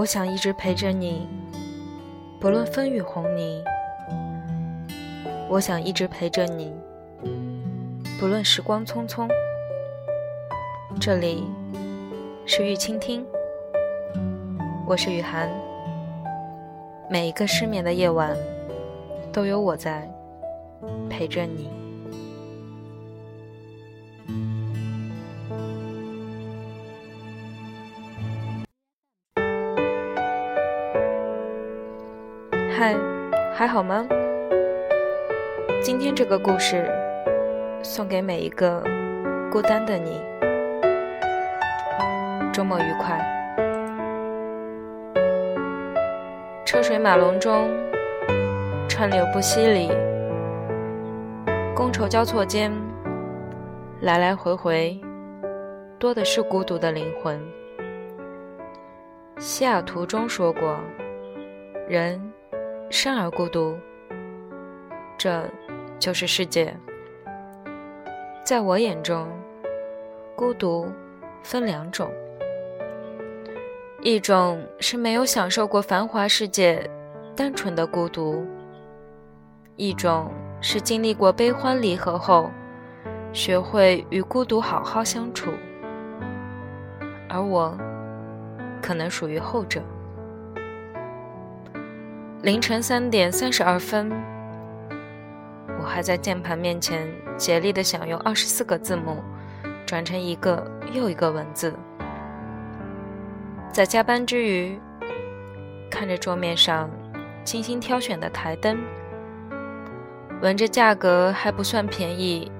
我想一直陪着你，不论风雨红泥。我想一直陪着你，不论时光匆匆。这里是玉倾听，我是雨涵。每一个失眠的夜晚，都有我在陪着你。还好吗？今天这个故事送给每一个孤单的你。周末愉快。车水马龙中，川流不息里，觥筹交错间，来来回回，多的是孤独的灵魂。西雅图中说过，人。生而孤独，这就是世界。在我眼中，孤独分两种：一种是没有享受过繁华世界，单纯的孤独；一种是经历过悲欢离合后，学会与孤独好好相处。而我，可能属于后者。凌晨三点三十二分，我还在键盘面前竭力的想用二十四个字母转成一个又一个文字。在加班之余，看着桌面上精心挑选的台灯，闻着价格还不算便宜、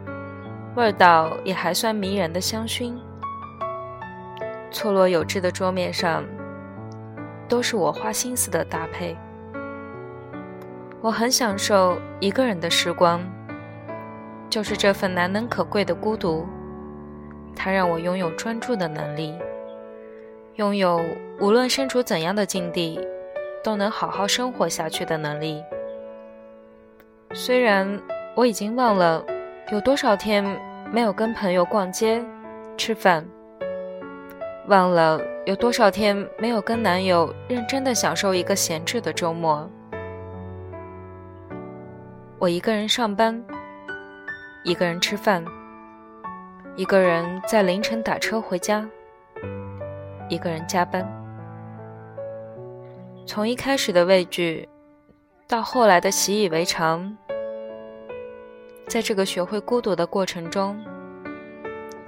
味道也还算迷人的香薰，错落有致的桌面上，都是我花心思的搭配。我很享受一个人的时光，就是这份难能可贵的孤独，它让我拥有专注的能力，拥有无论身处怎样的境地，都能好好生活下去的能力。虽然我已经忘了有多少天没有跟朋友逛街、吃饭，忘了有多少天没有跟男友认真的享受一个闲置的周末。我一个人上班，一个人吃饭，一个人在凌晨打车回家，一个人加班。从一开始的畏惧，到后来的习以为常，在这个学会孤独的过程中，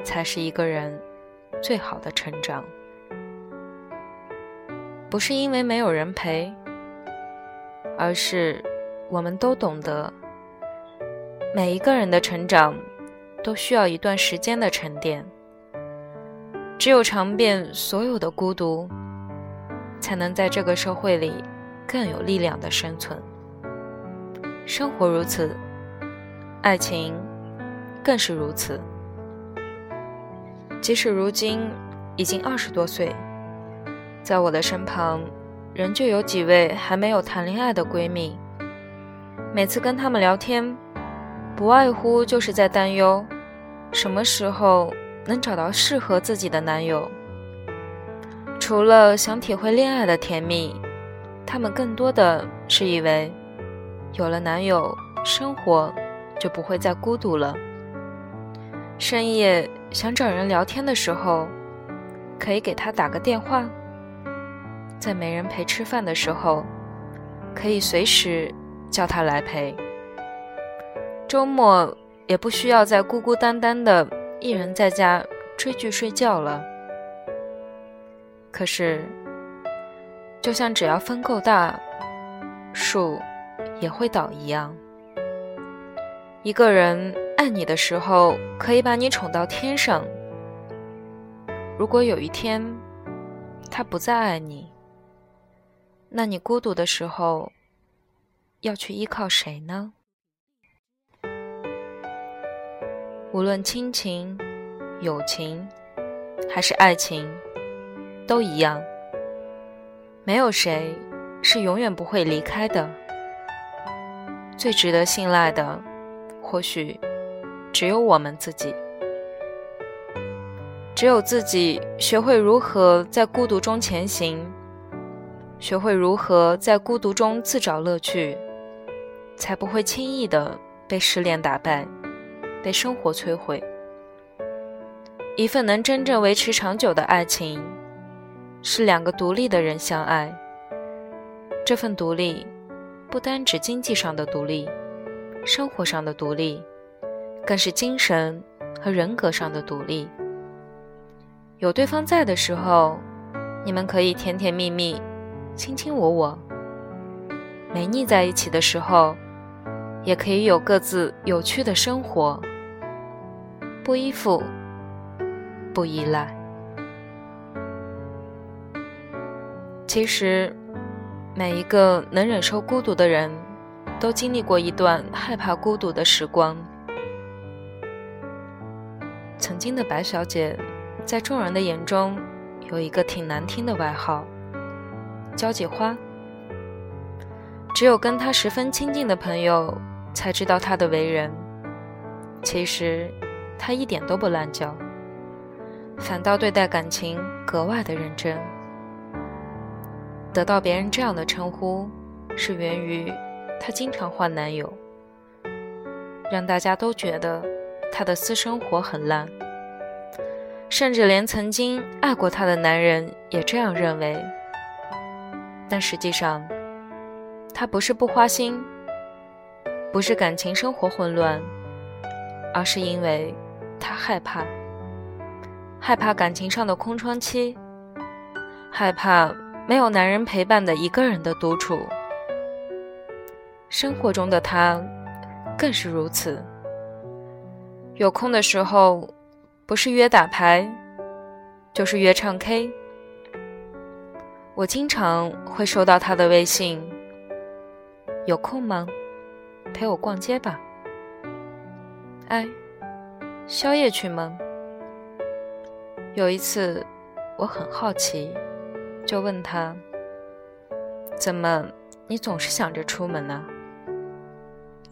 才是一个人最好的成长。不是因为没有人陪，而是我们都懂得。每一个人的成长，都需要一段时间的沉淀。只有尝遍所有的孤独，才能在这个社会里更有力量的生存。生活如此，爱情更是如此。即使如今已经二十多岁，在我的身旁，仍旧有几位还没有谈恋爱的闺蜜。每次跟她们聊天。不外乎就是在担忧，什么时候能找到适合自己的男友。除了想体会恋爱的甜蜜，他们更多的是以为，有了男友，生活就不会再孤独了。深夜想找人聊天的时候，可以给他打个电话；在没人陪吃饭的时候，可以随时叫他来陪。周末也不需要再孤孤单单的一人在家追剧睡觉了。可是，就像只要风够大，树也会倒一样。一个人爱你的时候，可以把你宠到天上。如果有一天他不再爱你，那你孤独的时候要去依靠谁呢？无论亲情、友情，还是爱情，都一样。没有谁是永远不会离开的。最值得信赖的，或许只有我们自己。只有自己学会如何在孤独中前行，学会如何在孤独中自找乐趣，才不会轻易的被失恋打败，被生活摧毁。一份能真正维持长久的爱情，是两个独立的人相爱。这份独立，不单指经济上的独立，生活上的独立，更是精神和人格上的独立。有对方在的时候，你们可以甜甜蜜蜜。卿卿我我，没腻在一起的时候，也可以有各自有趣的生活，不依附，不依赖。其实，每一个能忍受孤独的人，都经历过一段害怕孤独的时光。曾经的白小姐，在众人的眼中，有一个挺难听的外号。交际花，只有跟他十分亲近的朋友才知道他的为人。其实，他一点都不滥交，反倒对待感情格外的认真。得到别人这样的称呼，是源于他经常换男友，让大家都觉得他的私生活很烂，甚至连曾经爱过他的男人也这样认为。但实际上，他不是不花心，不是感情生活混乱，而是因为他害怕，害怕感情上的空窗期，害怕没有男人陪伴的一个人的独处。生活中的他更是如此，有空的时候，不是约打牌，就是约唱 K。我经常会收到他的微信，有空吗？陪我逛街吧。哎，宵夜去吗？有一次，我很好奇，就问他：“怎么，你总是想着出门呢？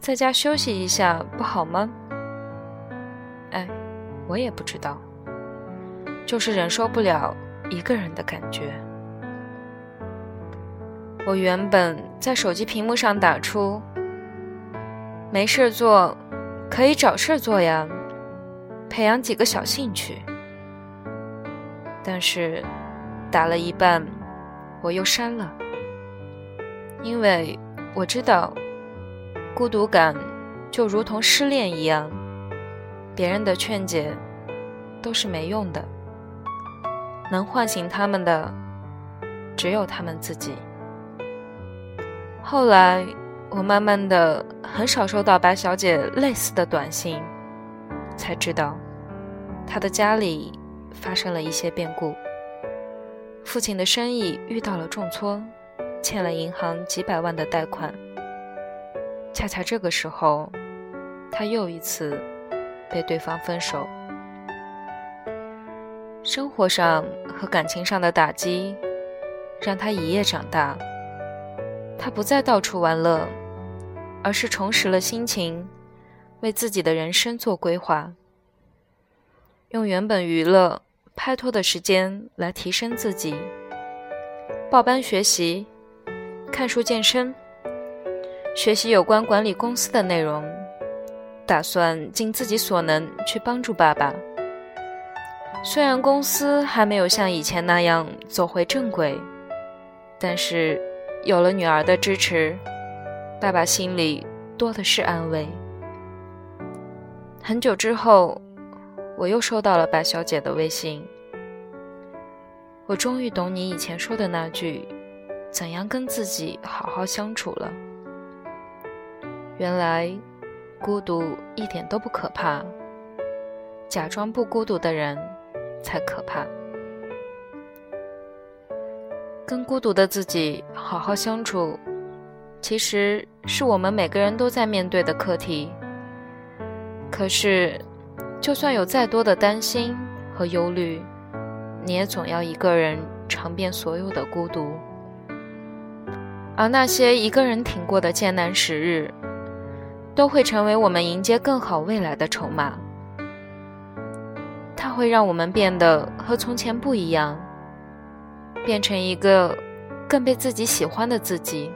在家休息一下不好吗？”哎，我也不知道，就是忍受不了一个人的感觉。我原本在手机屏幕上打出“没事做，可以找事做呀，培养几个小兴趣”，但是打了一半，我又删了，因为我知道，孤独感就如同失恋一样，别人的劝解都是没用的，能唤醒他们的只有他们自己。后来，我慢慢的很少收到白小姐类似的短信，才知道，他的家里发生了一些变故，父亲的生意遇到了重挫，欠了银行几百万的贷款。恰恰这个时候，他又一次被对方分手。生活上和感情上的打击，让他一夜长大。他不再到处玩乐，而是重拾了心情，为自己的人生做规划，用原本娱乐、拍拖的时间来提升自己，报班学习、看书、健身，学习有关管理公司的内容，打算尽自己所能去帮助爸爸。虽然公司还没有像以前那样走回正轨，但是。有了女儿的支持，爸爸心里多的是安慰。很久之后，我又收到了白小姐的微信。我终于懂你以前说的那句“怎样跟自己好好相处”了。原来，孤独一点都不可怕，假装不孤独的人才可怕。跟孤独的自己好好相处，其实是我们每个人都在面对的课题。可是，就算有再多的担心和忧虑，你也总要一个人尝遍所有的孤独。而那些一个人挺过的艰难时日，都会成为我们迎接更好未来的筹码。它会让我们变得和从前不一样。变成一个更被自己喜欢的自己。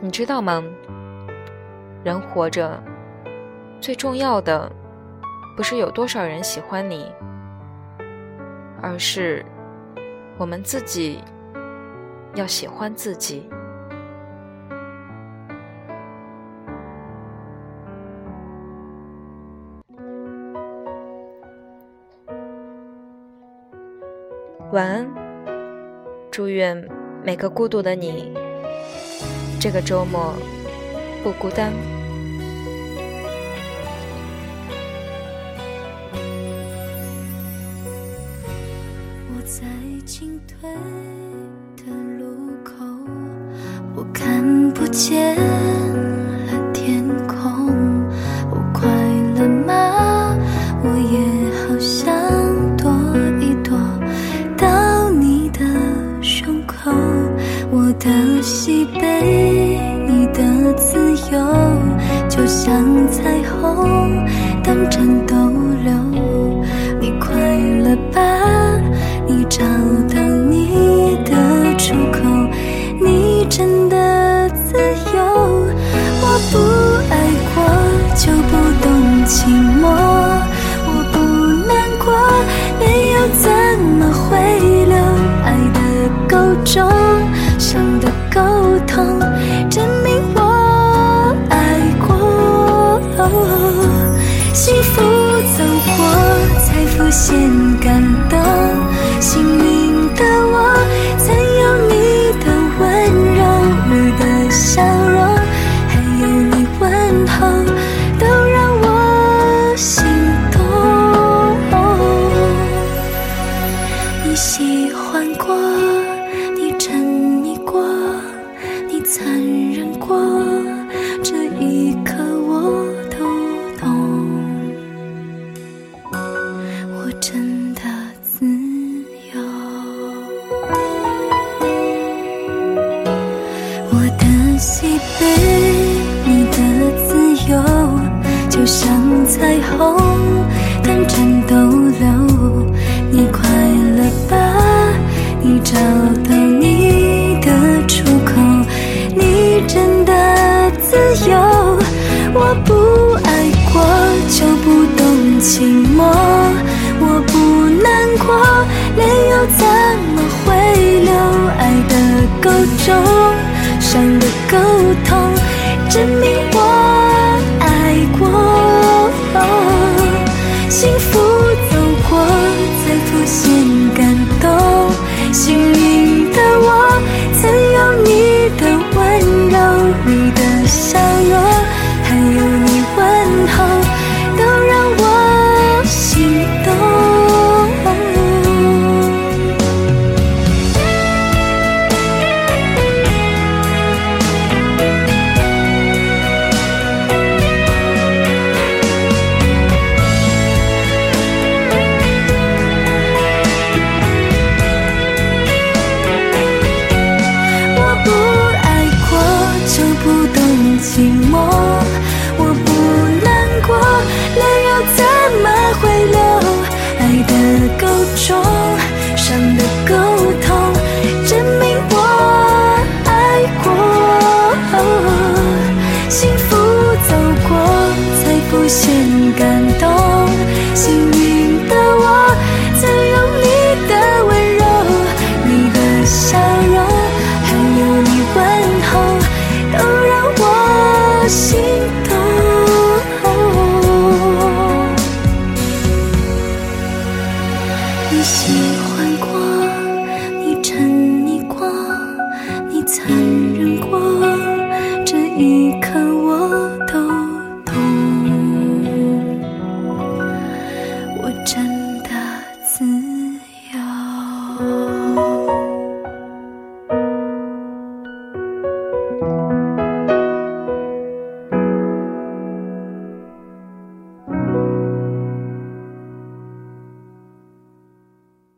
你知道吗？人活着，最重要的不是有多少人喜欢你，而是我们自己要喜欢自己。晚安，祝愿每个孤独的你，这个周末不孤单。见了天空，我快乐吗？我也好想躲一躲到你的胸口，我的喜悲，你的自由，就像彩虹等阵逗留，你快乐吧？你找到你的出口，你真够重，伤的沟通，证明我爱过。幸福走过才浮现感动。幸运的我，曾有你的温柔，你的笑容，还有你问候，都让我心动。你喜彩虹短暂逗留。你快乐吧？你找到你的出口，你真的自由。我不爱过就不懂寂寞，我不难过，泪又怎么会流？爱的够重，伤的够痛，证明看人过这一刻